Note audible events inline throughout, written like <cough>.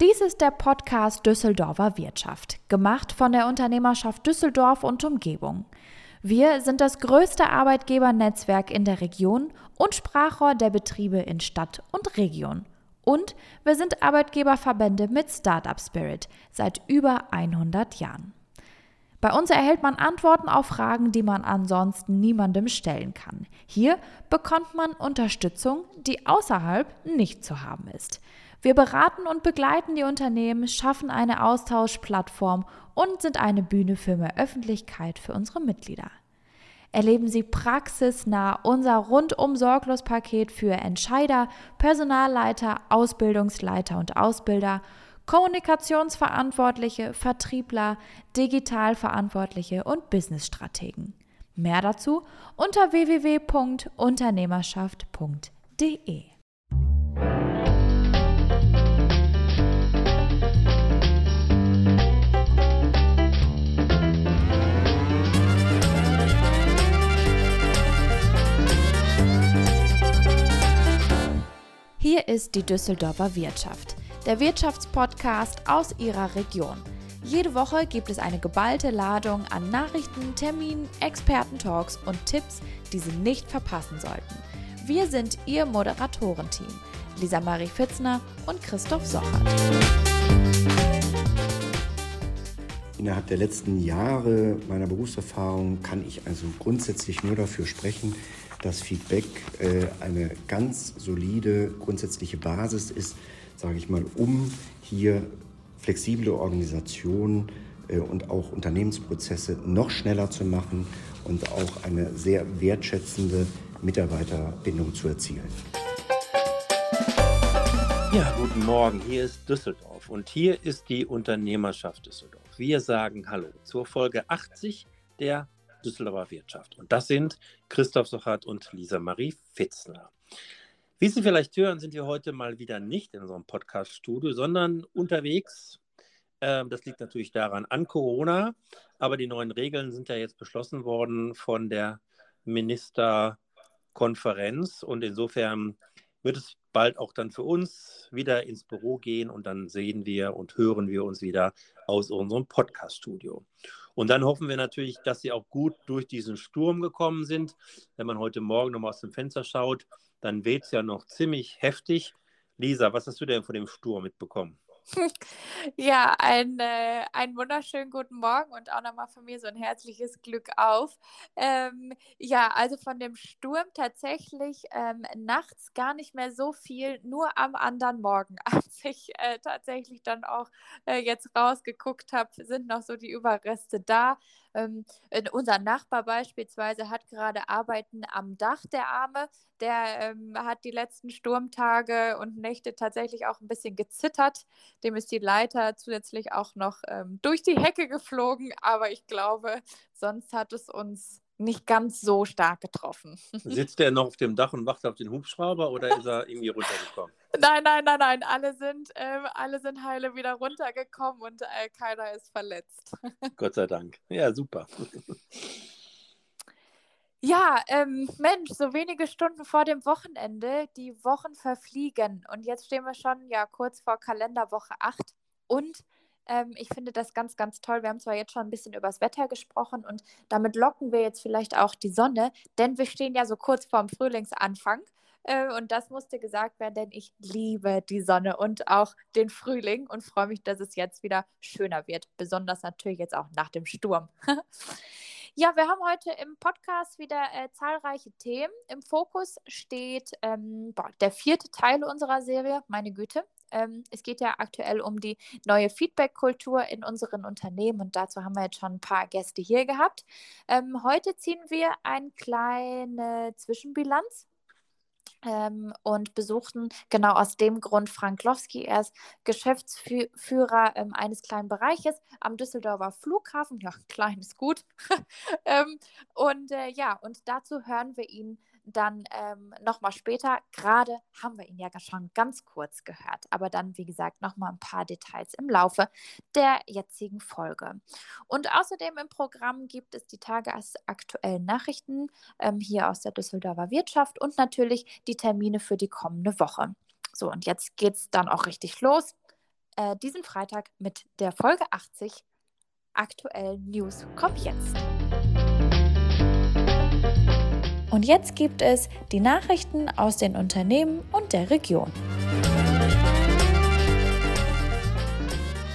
Dies ist der Podcast Düsseldorfer Wirtschaft, gemacht von der Unternehmerschaft Düsseldorf und Umgebung. Wir sind das größte Arbeitgebernetzwerk in der Region und Sprachrohr der Betriebe in Stadt und Region. Und wir sind Arbeitgeberverbände mit Startup Spirit seit über 100 Jahren. Bei uns erhält man Antworten auf Fragen, die man ansonsten niemandem stellen kann. Hier bekommt man Unterstützung, die außerhalb nicht zu haben ist. Wir beraten und begleiten die Unternehmen, schaffen eine Austauschplattform und sind eine Bühne für mehr Öffentlichkeit für unsere Mitglieder. Erleben Sie praxisnah unser rundum sorglos Paket für Entscheider, Personalleiter, Ausbildungsleiter und Ausbilder, Kommunikationsverantwortliche, Vertriebler, Digitalverantwortliche und Businessstrategen. Mehr dazu unter www.unternehmerschaft.de. Hier ist die Düsseldorfer Wirtschaft, der Wirtschaftspodcast aus Ihrer Region. Jede Woche gibt es eine geballte Ladung an Nachrichten, Terminen, Expertentalks und Tipps, die Sie nicht verpassen sollten. Wir sind Ihr Moderatorenteam, Lisa Marie Fitzner und Christoph Sochert. Innerhalb der letzten Jahre meiner Berufserfahrung kann ich also grundsätzlich nur dafür sprechen, dass Feedback äh, eine ganz solide grundsätzliche Basis ist, sage ich mal, um hier flexible Organisationen äh, und auch Unternehmensprozesse noch schneller zu machen und auch eine sehr wertschätzende Mitarbeiterbindung zu erzielen. Ja, guten Morgen. Hier ist Düsseldorf und hier ist die Unternehmerschaft Düsseldorf. Wir sagen Hallo zur Folge 80 der Düsseldorfer Wirtschaft. Und das sind Christoph Sochert und Lisa Marie Fitzner. Wie Sie vielleicht hören, sind wir heute mal wieder nicht in unserem Podcast-Studio, sondern unterwegs. Ähm, das liegt natürlich daran an Corona, aber die neuen Regeln sind ja jetzt beschlossen worden von der Ministerkonferenz und insofern wird es bald auch dann für uns wieder ins Büro gehen und dann sehen wir und hören wir uns wieder aus unserem Podcast-Studio. Und dann hoffen wir natürlich, dass Sie auch gut durch diesen Sturm gekommen sind. Wenn man heute Morgen nochmal aus dem Fenster schaut, dann weht es ja noch ziemlich heftig. Lisa, was hast du denn von dem Sturm mitbekommen? Ja, ein, äh, einen wunderschönen guten Morgen und auch nochmal von mir so ein herzliches Glück auf. Ähm, ja, also von dem Sturm tatsächlich ähm, nachts gar nicht mehr so viel, nur am anderen Morgen, <laughs> als ich äh, tatsächlich dann auch äh, jetzt rausgeguckt habe, sind noch so die Überreste da. Ähm, unser Nachbar beispielsweise hat gerade Arbeiten am Dach der Arme. Der ähm, hat die letzten Sturmtage und Nächte tatsächlich auch ein bisschen gezittert. Dem ist die Leiter zusätzlich auch noch ähm, durch die Hecke geflogen. Aber ich glaube, sonst hat es uns nicht ganz so stark getroffen. <laughs> Sitzt er noch auf dem Dach und wacht auf den Hubschrauber oder ist er irgendwie runtergekommen? Nein, nein, nein, nein. Alle sind, äh, alle sind heile wieder runtergekommen und äh, keiner ist verletzt. <laughs> Gott sei Dank. Ja, super. Ja, ähm, Mensch, so wenige Stunden vor dem Wochenende, die Wochen verfliegen und jetzt stehen wir schon ja kurz vor Kalenderwoche 8 und ähm, ich finde das ganz, ganz toll. Wir haben zwar jetzt schon ein bisschen über das Wetter gesprochen und damit locken wir jetzt vielleicht auch die Sonne, denn wir stehen ja so kurz vorm Frühlingsanfang. Äh, und das musste gesagt werden, denn ich liebe die Sonne und auch den Frühling und freue mich, dass es jetzt wieder schöner wird. Besonders natürlich jetzt auch nach dem Sturm. <laughs> Ja, wir haben heute im Podcast wieder äh, zahlreiche Themen. Im Fokus steht ähm, boah, der vierte Teil unserer Serie, meine Güte. Ähm, es geht ja aktuell um die neue Feedback-Kultur in unseren Unternehmen und dazu haben wir jetzt schon ein paar Gäste hier gehabt. Ähm, heute ziehen wir eine kleine Zwischenbilanz ähm, und besuchten genau aus dem Grund Frank Lowski. Er ist Geschäftsführer ähm, eines kleinen Bereiches am Düsseldorfer Flughafen. Ja, klein ist gut. <laughs> ähm, und äh, ja, und dazu hören wir ihn dann ähm, nochmal später. Gerade haben wir ihn ja schon ganz kurz gehört, aber dann, wie gesagt, nochmal ein paar Details im Laufe der jetzigen Folge. Und außerdem im Programm gibt es die tagesaktuellen Nachrichten ähm, hier aus der Düsseldorfer Wirtschaft und natürlich die Termine für die kommende Woche. So, und jetzt geht es dann auch richtig los. äh, diesen Freitag mit der Folge 80 aktuellen News kommt jetzt. Und jetzt gibt es die Nachrichten aus den Unternehmen und der Region.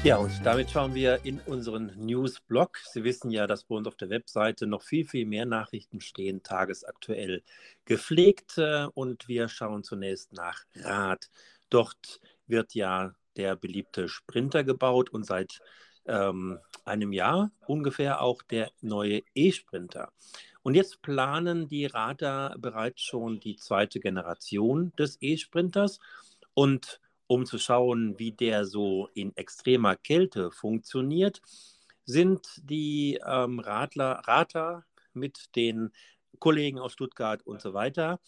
Ja, und damit schauen wir in unseren News-Blog. Sie wissen ja, dass bei uns auf der Webseite noch viel, viel mehr Nachrichten stehen, tagesaktuell gepflegt. Äh, und wir schauen zunächst nach Rad. Dort wird ja der beliebte Sprinter gebaut und seit ähm, einem Jahr ungefähr auch der neue E-Sprinter. Und jetzt planen die Radar bereits schon die zweite Generation des E-Sprinters. Und um zu schauen, wie der so in extremer Kälte funktioniert, sind die ähm, Radler, Rater mit den Kollegen aus Stuttgart und so weiter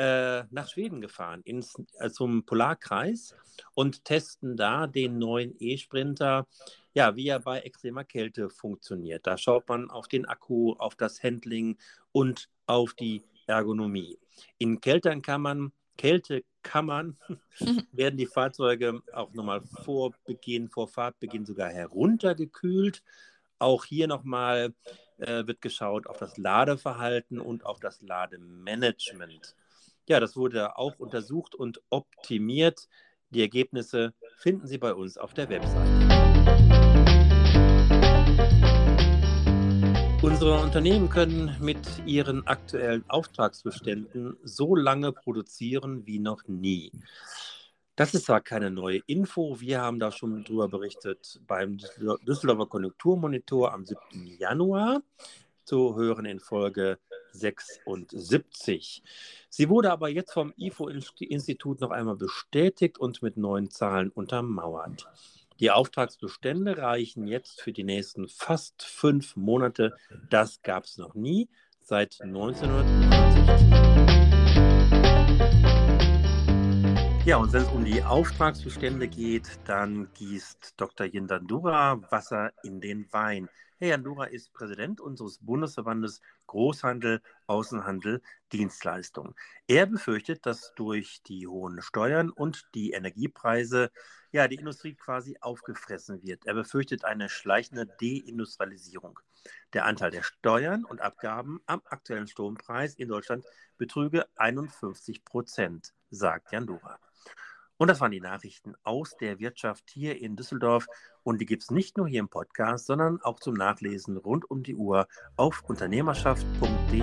äh, nach Schweden gefahren, ins, äh, zum Polarkreis und testen da den neuen E-Sprinter, ja, wie er bei extremer Kälte funktioniert. Da schaut man auf den Akku, auf das Handling und auf die Ergonomie. In Kältekammern Kältekammern <laughs> werden die Fahrzeuge auch nochmal vor Beginn, vor Fahrtbeginn sogar heruntergekühlt. Auch hier nochmal äh, wird geschaut auf das Ladeverhalten und auf das Lademanagement. Ja, das wurde auch untersucht und optimiert. Die Ergebnisse finden Sie bei uns auf der Website. Unsere Unternehmen können mit ihren aktuellen Auftragsbeständen so lange produzieren wie noch nie. Das ist zwar keine neue Info, wir haben da schon drüber berichtet beim Düsseldorfer Konjunkturmonitor am 7. Januar, zu hören in Folge 76. Sie wurde aber jetzt vom IFO-Institut noch einmal bestätigt und mit neuen Zahlen untermauert. Die Auftragsbestände reichen jetzt für die nächsten fast fünf Monate. Das gab es noch nie seit 1969. Ja, und wenn es um die Auftragsbestände geht, dann gießt Dr. Yindandura Wasser in den Wein. Herr Yandura ist Präsident unseres Bundesverbandes Großhandel, Außenhandel, Dienstleistung. Er befürchtet, dass durch die hohen Steuern und die Energiepreise ja, die Industrie quasi aufgefressen wird. Er befürchtet eine schleichende Deindustrialisierung. Der Anteil der Steuern und Abgaben am aktuellen Strompreis in Deutschland betrüge 51 Prozent, sagt Jan Dora. Und das waren die Nachrichten aus der Wirtschaft hier in Düsseldorf. Und die gibt es nicht nur hier im Podcast, sondern auch zum Nachlesen rund um die Uhr auf unternehmerschaft.de.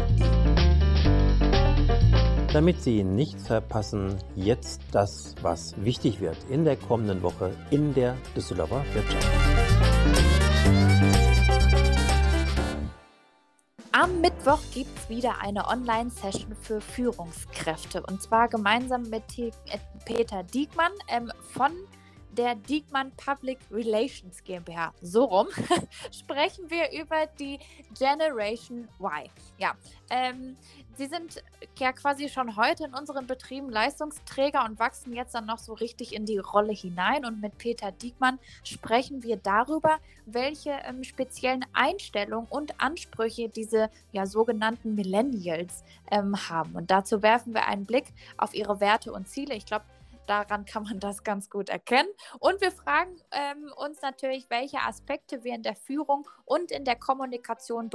Damit Sie nichts verpassen, jetzt das, was wichtig wird in der kommenden Woche in der Düsseldorfer Wirtschaft. Am Mittwoch gibt es wieder eine Online-Session für Führungskräfte. Und zwar gemeinsam mit äh, Peter Diekmann ähm, von der Diekmann Public Relations GmbH. So rum <laughs> sprechen wir über die Generation Y. Ja, ähm, sie sind ja quasi schon heute in unseren Betrieben Leistungsträger und wachsen jetzt dann noch so richtig in die Rolle hinein. Und mit Peter Diekmann sprechen wir darüber, welche ähm, speziellen Einstellungen und Ansprüche diese ja sogenannten Millennials ähm, haben. Und dazu werfen wir einen Blick auf ihre Werte und Ziele. Ich glaube, daran kann man das ganz gut erkennen. Und wir fragen ähm, uns natürlich, welche Aspekte wir in der Führung und in der Kommunikation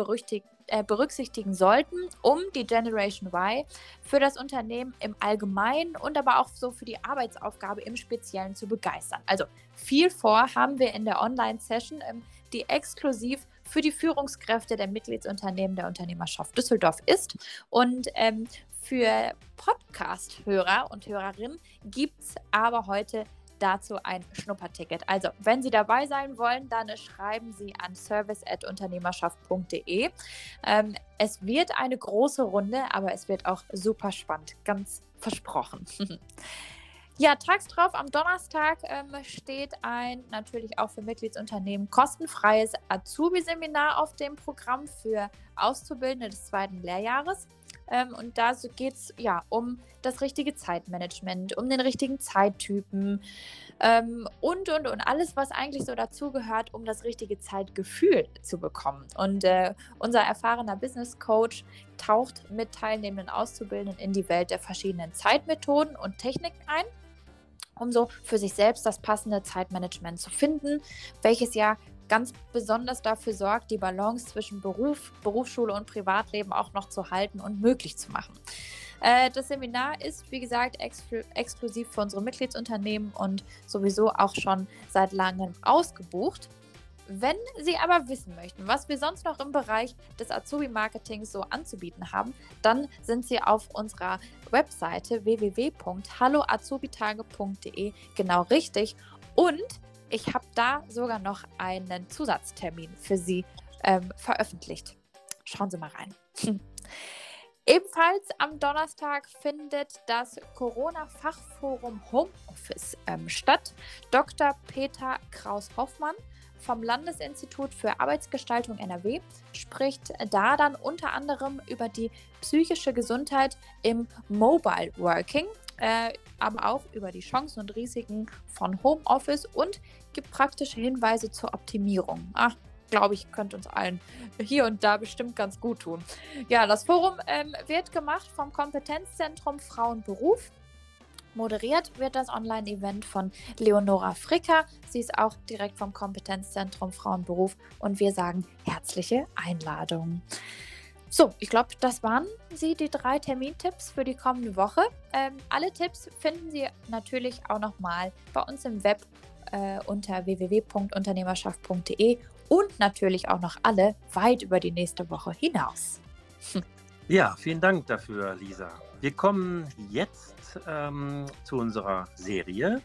äh, berücksichtigen sollten, um die Generation Y für das Unternehmen im Allgemeinen und aber auch so für die Arbeitsaufgabe im Speziellen zu begeistern. Also viel vor haben wir in der Online-Session, ähm, die exklusiv für die Führungskräfte der Mitgliedsunternehmen der Unternehmerschaft Düsseldorf ist. Und ähm, für Podcast-Hörer und Hörerinnen gibt es aber heute dazu ein Schnupperticket. Also, wenn Sie dabei sein wollen, dann schreiben Sie an service.unternehmerschaft.de. Ähm, es wird eine große Runde, aber es wird auch super spannend, ganz versprochen. <laughs> Ja, tags drauf am Donnerstag ähm, steht ein natürlich auch für Mitgliedsunternehmen kostenfreies Azubi-Seminar auf dem Programm für Auszubildende des zweiten Lehrjahres. Ähm, und da geht es ja um das richtige Zeitmanagement, um den richtigen Zeittypen ähm, und, und, und alles, was eigentlich so dazugehört, um das richtige Zeitgefühl zu bekommen. Und äh, unser erfahrener Business Coach taucht mit teilnehmenden Auszubildenden in die Welt der verschiedenen Zeitmethoden und Techniken ein um so für sich selbst das passende Zeitmanagement zu finden, welches ja ganz besonders dafür sorgt, die Balance zwischen Beruf, Berufsschule und Privatleben auch noch zu halten und möglich zu machen. Äh, das Seminar ist, wie gesagt, exklu exklusiv für unsere Mitgliedsunternehmen und sowieso auch schon seit langem ausgebucht. Wenn Sie aber wissen möchten, was wir sonst noch im Bereich des Azubi-Marketings so anzubieten haben, dann sind Sie auf unserer Webseite www.halloazubitage.de genau richtig. Und ich habe da sogar noch einen Zusatztermin für Sie ähm, veröffentlicht. Schauen Sie mal rein. <laughs> Ebenfalls am Donnerstag findet das Corona-Fachforum Homeoffice ähm, statt. Dr. Peter Kraus-Hoffmann vom Landesinstitut für Arbeitsgestaltung NRW spricht da dann unter anderem über die psychische Gesundheit im Mobile Working, äh, aber auch über die Chancen und Risiken von Homeoffice und gibt praktische Hinweise zur Optimierung. Ach, glaube ich, könnte uns allen hier und da bestimmt ganz gut tun. Ja, das Forum ähm, wird gemacht vom Kompetenzzentrum Frauenberuf Moderiert wird das Online-Event von Leonora Fricker. Sie ist auch direkt vom Kompetenzzentrum Frauenberuf und wir sagen herzliche Einladung. So, ich glaube, das waren sie, die drei Termintipps für die kommende Woche. Ähm, alle Tipps finden Sie natürlich auch nochmal bei uns im Web äh, unter www.unternehmerschaft.de und natürlich auch noch alle weit über die nächste Woche hinaus. <laughs> Ja, vielen Dank dafür, Lisa. Wir kommen jetzt ähm, zu unserer Serie.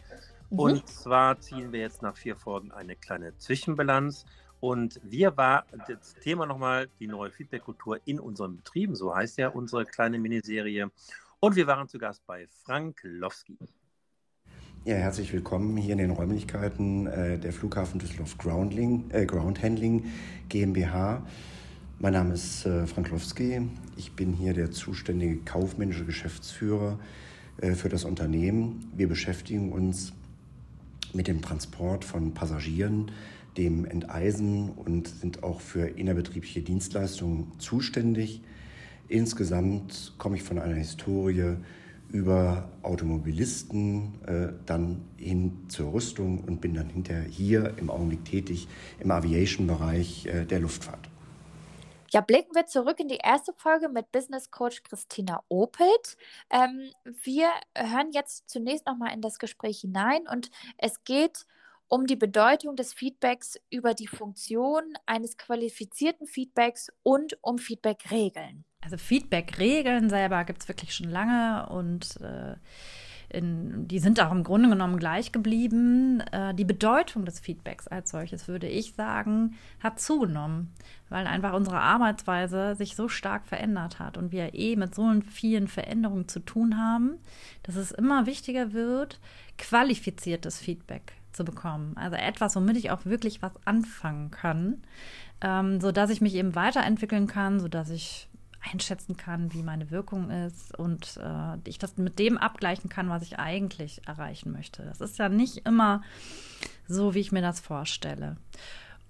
Mhm. Und zwar ziehen wir jetzt nach vier Folgen eine kleine Zwischenbilanz. Und wir war das Thema nochmal die neue Feedback-Kultur in unseren Betrieben, so heißt ja unsere kleine Miniserie. Und wir waren zu Gast bei Frank Lowski. Ja, herzlich willkommen hier in den Räumlichkeiten äh, der Flughafen Düsseldorf Groundling, äh, Ground Handling GmbH. Mein Name ist äh, Frank Lowski. Ich bin hier der zuständige kaufmännische Geschäftsführer äh, für das Unternehmen. Wir beschäftigen uns mit dem Transport von Passagieren, dem Enteisen und sind auch für innerbetriebliche Dienstleistungen zuständig. Insgesamt komme ich von einer Historie über Automobilisten, äh, dann hin zur Rüstung und bin dann hinterher hier im Augenblick tätig im Aviation-Bereich äh, der Luftfahrt. Ja, blicken wir zurück in die erste Folge mit Business Coach Christina Opelt. Ähm, wir hören jetzt zunächst nochmal in das Gespräch hinein und es geht um die Bedeutung des Feedbacks über die Funktion eines qualifizierten Feedbacks und um Feedback-Regeln. Also Feedback-Regeln selber gibt es wirklich schon lange und äh, in, die sind auch im Grunde genommen gleich geblieben. Äh, die Bedeutung des Feedbacks als solches, würde ich sagen, hat zugenommen, weil einfach unsere Arbeitsweise sich so stark verändert hat und wir eh mit so vielen Veränderungen zu tun haben, dass es immer wichtiger wird, qualifiziertes Feedback zu bekommen. Also etwas, womit ich auch wirklich was anfangen kann, ähm, sodass ich mich eben weiterentwickeln kann, sodass ich einschätzen kann, wie meine Wirkung ist und äh, ich das mit dem abgleichen kann, was ich eigentlich erreichen möchte. Das ist ja nicht immer so, wie ich mir das vorstelle.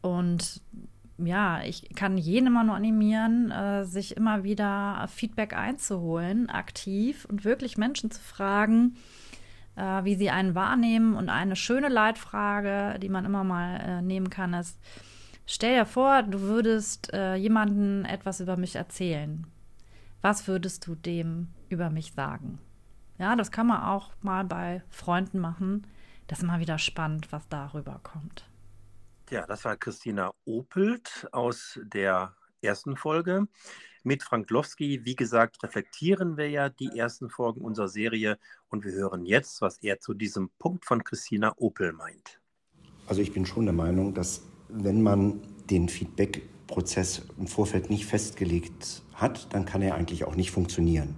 Und ja, ich kann jeden immer nur animieren, äh, sich immer wieder Feedback einzuholen, aktiv und wirklich Menschen zu fragen, äh, wie sie einen wahrnehmen. Und eine schöne Leitfrage, die man immer mal äh, nehmen kann, ist, Stell dir vor, du würdest äh, jemanden etwas über mich erzählen. Was würdest du dem über mich sagen? Ja, das kann man auch mal bei Freunden machen. Das ist mal wieder spannend, was darüber kommt. Ja, das war Christina Opelt aus der ersten Folge. Mit Frank Lowski, wie gesagt, reflektieren wir ja die ersten Folgen unserer Serie und wir hören jetzt, was er zu diesem Punkt von Christina Opel meint. Also ich bin schon der Meinung, dass wenn man den Feedback-Prozess im Vorfeld nicht festgelegt hat, dann kann er eigentlich auch nicht funktionieren.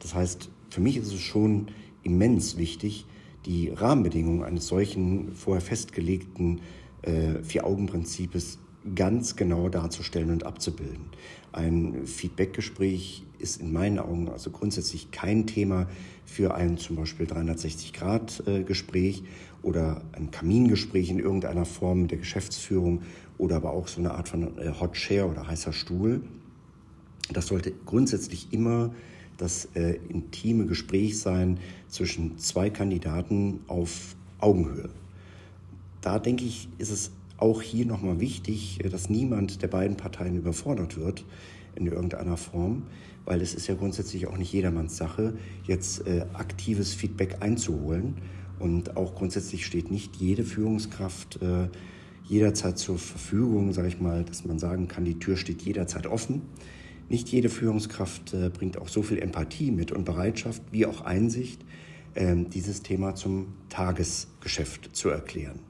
Das heißt, für mich ist es schon immens wichtig, die Rahmenbedingungen eines solchen vorher festgelegten äh, Vier-Augen-Prinzips ganz genau darzustellen und abzubilden. Ein Feedbackgespräch ist in meinen Augen also grundsätzlich kein Thema für ein zum Beispiel 360-Grad-Gespräch oder ein Kamingespräch in irgendeiner Form mit der Geschäftsführung oder aber auch so eine Art von äh, Hot Chair oder heißer Stuhl. Das sollte grundsätzlich immer das äh, intime Gespräch sein zwischen zwei Kandidaten auf Augenhöhe. Da denke ich, ist es auch hier nochmal wichtig, äh, dass niemand der beiden Parteien überfordert wird in irgendeiner Form, weil es ist ja grundsätzlich auch nicht jedermanns Sache, jetzt äh, aktives Feedback einzuholen. Und auch grundsätzlich steht nicht jede Führungskraft äh, jederzeit zur Verfügung, sage ich mal, dass man sagen kann, die Tür steht jederzeit offen. Nicht jede Führungskraft äh, bringt auch so viel Empathie mit und Bereitschaft wie auch Einsicht, äh, dieses Thema zum Tagesgeschäft zu erklären.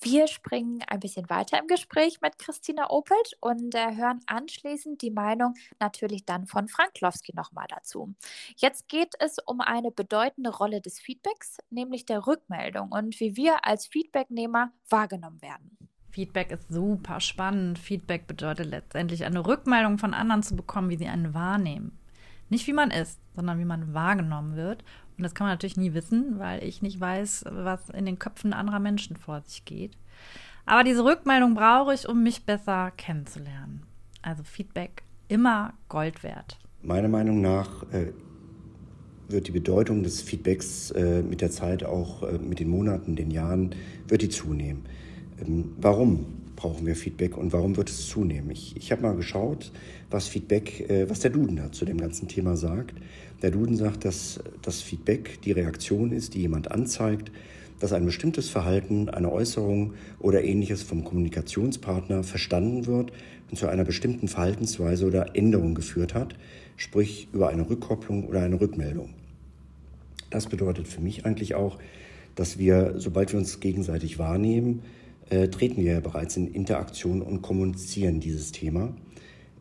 Wir springen ein bisschen weiter im Gespräch mit Christina Opelt und äh, hören anschließend die Meinung natürlich dann von Frank Klowski nochmal dazu. Jetzt geht es um eine bedeutende Rolle des Feedbacks, nämlich der Rückmeldung und wie wir als Feedbacknehmer wahrgenommen werden. Feedback ist super spannend. Feedback bedeutet letztendlich eine Rückmeldung von anderen zu bekommen, wie sie einen wahrnehmen. Nicht wie man ist, sondern wie man wahrgenommen wird. Und das kann man natürlich nie wissen, weil ich nicht weiß, was in den Köpfen anderer Menschen vor sich geht. Aber diese Rückmeldung brauche ich, um mich besser kennenzulernen. Also Feedback immer Gold wert. Meiner Meinung nach äh, wird die Bedeutung des Feedbacks äh, mit der Zeit auch äh, mit den Monaten, den Jahren, wird die zunehmen. Ähm, warum brauchen wir Feedback und warum wird es zunehmen? Ich, ich habe mal geschaut, was Feedback, äh, was der Duden da zu dem ganzen Thema sagt. Der Duden sagt, dass das Feedback die Reaktion ist, die jemand anzeigt, dass ein bestimmtes Verhalten, eine Äußerung oder ähnliches vom Kommunikationspartner verstanden wird und zu einer bestimmten Verhaltensweise oder Änderung geführt hat, sprich über eine Rückkopplung oder eine Rückmeldung. Das bedeutet für mich eigentlich auch, dass wir, sobald wir uns gegenseitig wahrnehmen, äh, treten wir ja bereits in Interaktion und kommunizieren dieses Thema.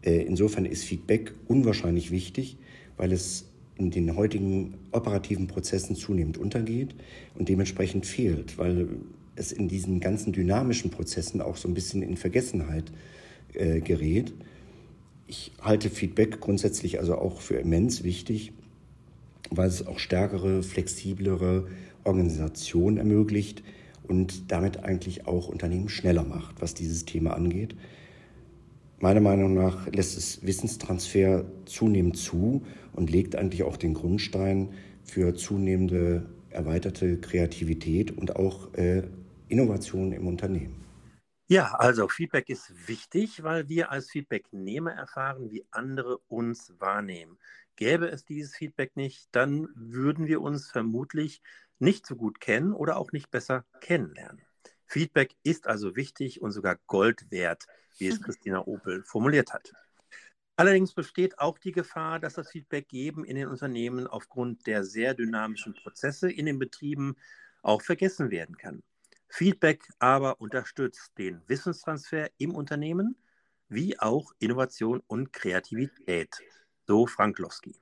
Äh, insofern ist Feedback unwahrscheinlich wichtig, weil es in den heutigen operativen Prozessen zunehmend untergeht und dementsprechend fehlt, weil es in diesen ganzen dynamischen Prozessen auch so ein bisschen in Vergessenheit äh, gerät. Ich halte Feedback grundsätzlich also auch für immens wichtig, weil es auch stärkere, flexiblere Organisationen ermöglicht und damit eigentlich auch Unternehmen schneller macht, was dieses Thema angeht. Meiner Meinung nach lässt es Wissenstransfer zunehmend zu und legt eigentlich auch den Grundstein für zunehmende erweiterte Kreativität und auch äh, Innovation im Unternehmen. Ja, also Feedback ist wichtig, weil wir als Feedbacknehmer erfahren, wie andere uns wahrnehmen. Gäbe es dieses Feedback nicht, dann würden wir uns vermutlich nicht so gut kennen oder auch nicht besser kennenlernen. Feedback ist also wichtig und sogar Gold wert, wie es <laughs> Christina Opel formuliert hat. Allerdings besteht auch die Gefahr, dass das Feedback geben in den Unternehmen aufgrund der sehr dynamischen Prozesse in den Betrieben auch vergessen werden kann. Feedback aber unterstützt den Wissenstransfer im Unternehmen wie auch Innovation und Kreativität. So Frank Lowski.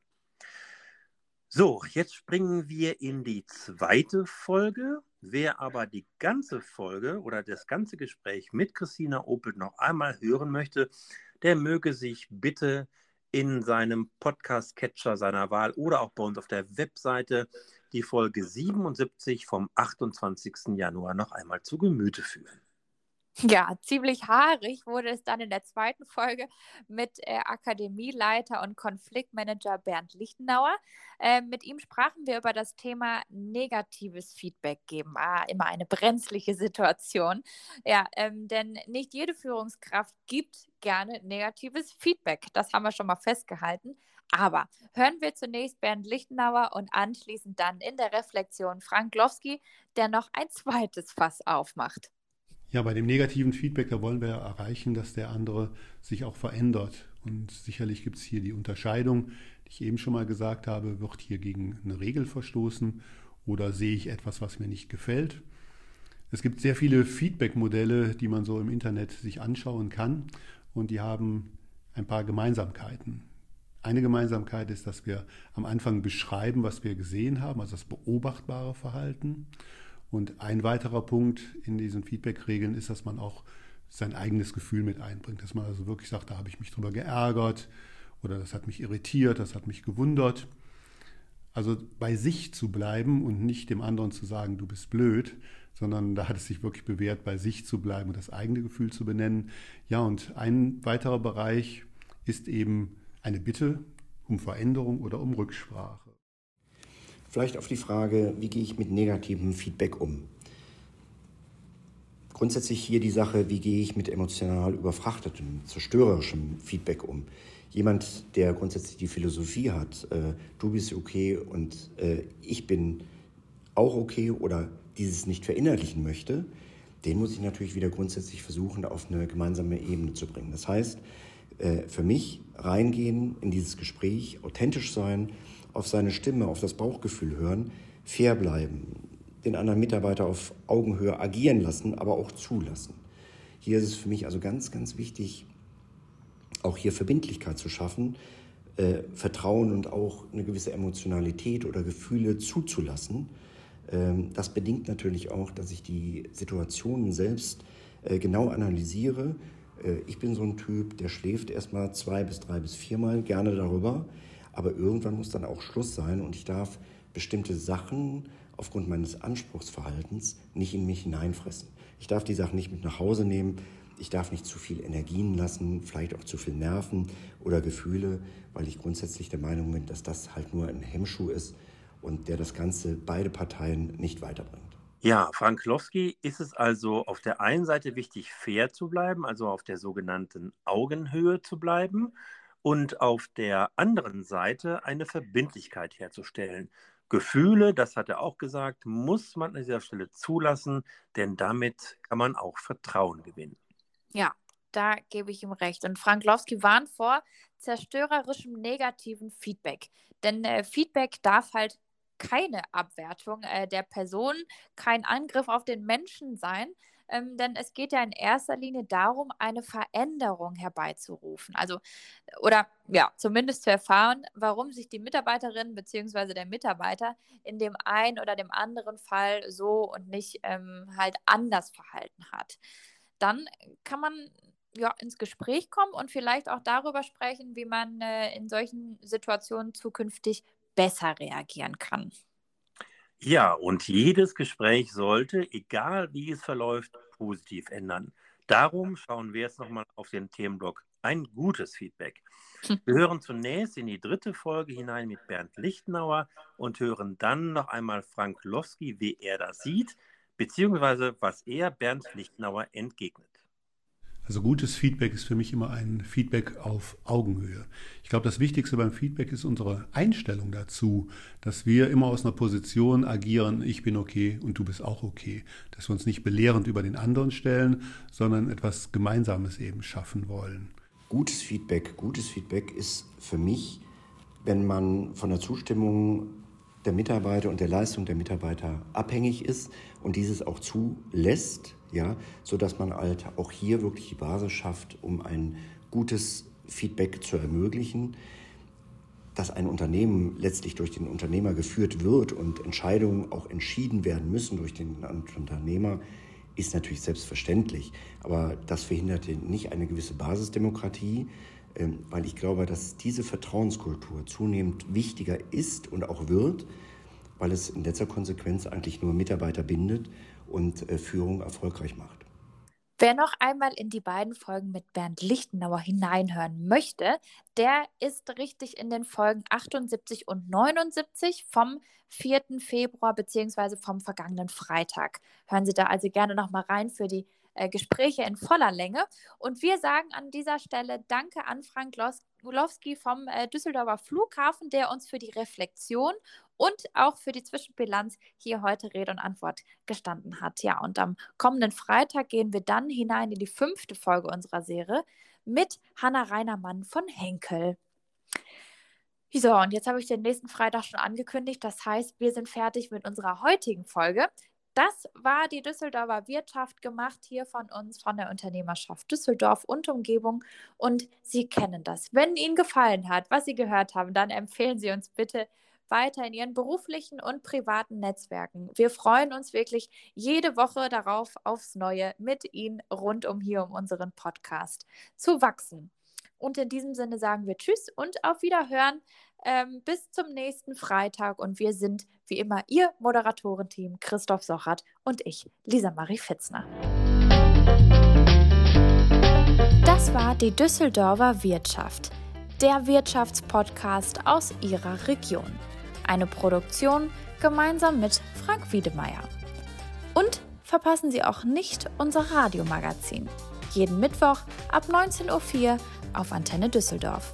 So, jetzt springen wir in die zweite Folge. Wer aber die ganze Folge oder das ganze Gespräch mit Christina Opel noch einmal hören möchte, der möge sich bitte in seinem Podcast-Catcher seiner Wahl oder auch bei uns auf der Webseite die Folge 77 vom 28. Januar noch einmal zu Gemüte führen. Ja, ziemlich haarig wurde es dann in der zweiten Folge mit äh, Akademieleiter und Konfliktmanager Bernd Lichtenauer. Äh, mit ihm sprachen wir über das Thema negatives Feedback geben. Ah, immer eine brenzliche Situation. Ja, ähm, denn nicht jede Führungskraft gibt gerne negatives Feedback. Das haben wir schon mal festgehalten. Aber hören wir zunächst Bernd Lichtenauer und anschließend dann in der Reflexion Frank Lowski, der noch ein zweites Fass aufmacht. Ja, bei dem negativen Feedback, da wollen wir ja erreichen, dass der andere sich auch verändert. Und sicherlich gibt es hier die Unterscheidung, die ich eben schon mal gesagt habe, wird hier gegen eine Regel verstoßen oder sehe ich etwas, was mir nicht gefällt. Es gibt sehr viele Feedback-Modelle, die man so im Internet sich anschauen kann und die haben ein paar Gemeinsamkeiten. Eine Gemeinsamkeit ist, dass wir am Anfang beschreiben, was wir gesehen haben, also das beobachtbare Verhalten. Und ein weiterer Punkt in diesen Feedback-Regeln ist, dass man auch sein eigenes Gefühl mit einbringt. Dass man also wirklich sagt, da habe ich mich drüber geärgert oder das hat mich irritiert, das hat mich gewundert. Also bei sich zu bleiben und nicht dem anderen zu sagen, du bist blöd, sondern da hat es sich wirklich bewährt, bei sich zu bleiben und das eigene Gefühl zu benennen. Ja, und ein weiterer Bereich ist eben eine Bitte, um Veränderung oder um Rücksprache. Vielleicht auf die Frage, wie gehe ich mit negativem Feedback um? Grundsätzlich hier die Sache, wie gehe ich mit emotional überfrachtetem, zerstörerischem Feedback um? Jemand, der grundsätzlich die Philosophie hat, äh, du bist okay und äh, ich bin auch okay oder dieses nicht verinnerlichen möchte, den muss ich natürlich wieder grundsätzlich versuchen, auf eine gemeinsame Ebene zu bringen. Das heißt, äh, für mich reingehen in dieses Gespräch, authentisch sein, auf seine Stimme, auf das Bauchgefühl hören, fair bleiben, den anderen Mitarbeiter auf Augenhöhe agieren lassen, aber auch zulassen. Hier ist es für mich also ganz, ganz wichtig, auch hier Verbindlichkeit zu schaffen, äh, Vertrauen und auch eine gewisse Emotionalität oder Gefühle zuzulassen. Ähm, das bedingt natürlich auch, dass ich die Situationen selbst äh, genau analysiere. Äh, ich bin so ein Typ, der schläft erstmal zwei bis drei bis viermal gerne darüber, aber irgendwann muss dann auch Schluss sein und ich darf bestimmte Sachen aufgrund meines Anspruchsverhaltens nicht in mich hineinfressen. Ich darf die Sachen nicht mit nach Hause nehmen, ich darf nicht zu viel Energien lassen, vielleicht auch zu viel Nerven oder Gefühle, weil ich grundsätzlich der Meinung bin, dass das halt nur ein Hemmschuh ist und der das Ganze beide Parteien nicht weiterbringt. Ja, Frank Lowski ist es also auf der einen Seite wichtig, fair zu bleiben, also auf der sogenannten Augenhöhe zu bleiben und auf der anderen Seite eine Verbindlichkeit herzustellen. Gefühle, das hat er auch gesagt, muss man an dieser Stelle zulassen, denn damit kann man auch Vertrauen gewinnen. Ja, da gebe ich ihm recht. Und Frank Lowski warnt vor zerstörerischem negativen Feedback. Denn äh, Feedback darf halt keine Abwertung äh, der Person, kein Angriff auf den Menschen sein, ähm, denn es geht ja in erster Linie darum, eine Veränderung herbeizurufen. Also, oder ja, zumindest zu erfahren, warum sich die Mitarbeiterin bzw. der Mitarbeiter in dem einen oder dem anderen Fall so und nicht ähm, halt anders verhalten hat. Dann kann man ja, ins Gespräch kommen und vielleicht auch darüber sprechen, wie man äh, in solchen Situationen zukünftig besser reagieren kann. Ja, und jedes Gespräch sollte, egal wie es verläuft, positiv ändern. Darum schauen wir jetzt nochmal auf den Themenblock ein gutes Feedback. Hm. Wir hören zunächst in die dritte Folge hinein mit Bernd Lichtenauer und hören dann noch einmal Frank Lowski, wie er das sieht, beziehungsweise was er Bernd Lichtenauer entgegnet. Also gutes Feedback ist für mich immer ein Feedback auf Augenhöhe. Ich glaube, das Wichtigste beim Feedback ist unsere Einstellung dazu, dass wir immer aus einer Position agieren, ich bin okay und du bist auch okay. Dass wir uns nicht belehrend über den anderen stellen, sondern etwas Gemeinsames eben schaffen wollen. Gutes Feedback, gutes Feedback ist für mich, wenn man von der Zustimmung der Mitarbeiter und der Leistung der Mitarbeiter abhängig ist und dieses auch zulässt, ja, sodass man halt auch hier wirklich die Basis schafft, um ein gutes Feedback zu ermöglichen, dass ein Unternehmen letztlich durch den Unternehmer geführt wird und Entscheidungen auch entschieden werden müssen durch den Unternehmer, ist natürlich selbstverständlich. Aber das verhindert nicht eine gewisse Basisdemokratie, weil ich glaube, dass diese Vertrauenskultur zunehmend wichtiger ist und auch wird, weil es in letzter Konsequenz eigentlich nur Mitarbeiter bindet und äh, Führung erfolgreich macht. Wer noch einmal in die beiden Folgen mit Bernd Lichtenauer hineinhören möchte, der ist richtig in den Folgen 78 und 79 vom 4. Februar bzw. vom vergangenen Freitag. Hören Sie da also gerne noch mal rein für die äh, Gespräche in voller Länge. Und wir sagen an dieser Stelle Danke an Frank Gulowski vom äh, Düsseldorfer Flughafen, der uns für die Reflexion und auch für die Zwischenbilanz hier heute Rede und Antwort gestanden hat. Ja, und am kommenden Freitag gehen wir dann hinein in die fünfte Folge unserer Serie mit Hanna Reinermann von Henkel. So, und jetzt habe ich den nächsten Freitag schon angekündigt. Das heißt, wir sind fertig mit unserer heutigen Folge. Das war die Düsseldorfer Wirtschaft gemacht hier von uns, von der Unternehmerschaft Düsseldorf und Umgebung. Und Sie kennen das. Wenn Ihnen gefallen hat, was Sie gehört haben, dann empfehlen Sie uns bitte weiter in Ihren beruflichen und privaten Netzwerken. Wir freuen uns wirklich jede Woche darauf, aufs Neue mit Ihnen rund um hier um unseren Podcast zu wachsen. Und in diesem Sinne sagen wir Tschüss und auf Wiederhören. Ähm, bis zum nächsten Freitag. Und wir sind wie immer Ihr Moderatorenteam Christoph Sochert und ich, Lisa Marie Fitzner. Das war die Düsseldorfer Wirtschaft der Wirtschaftspodcast aus Ihrer Region. Eine Produktion gemeinsam mit Frank Wiedemeier. Und verpassen Sie auch nicht unser Radiomagazin. Jeden Mittwoch ab 19.04 Uhr auf Antenne Düsseldorf.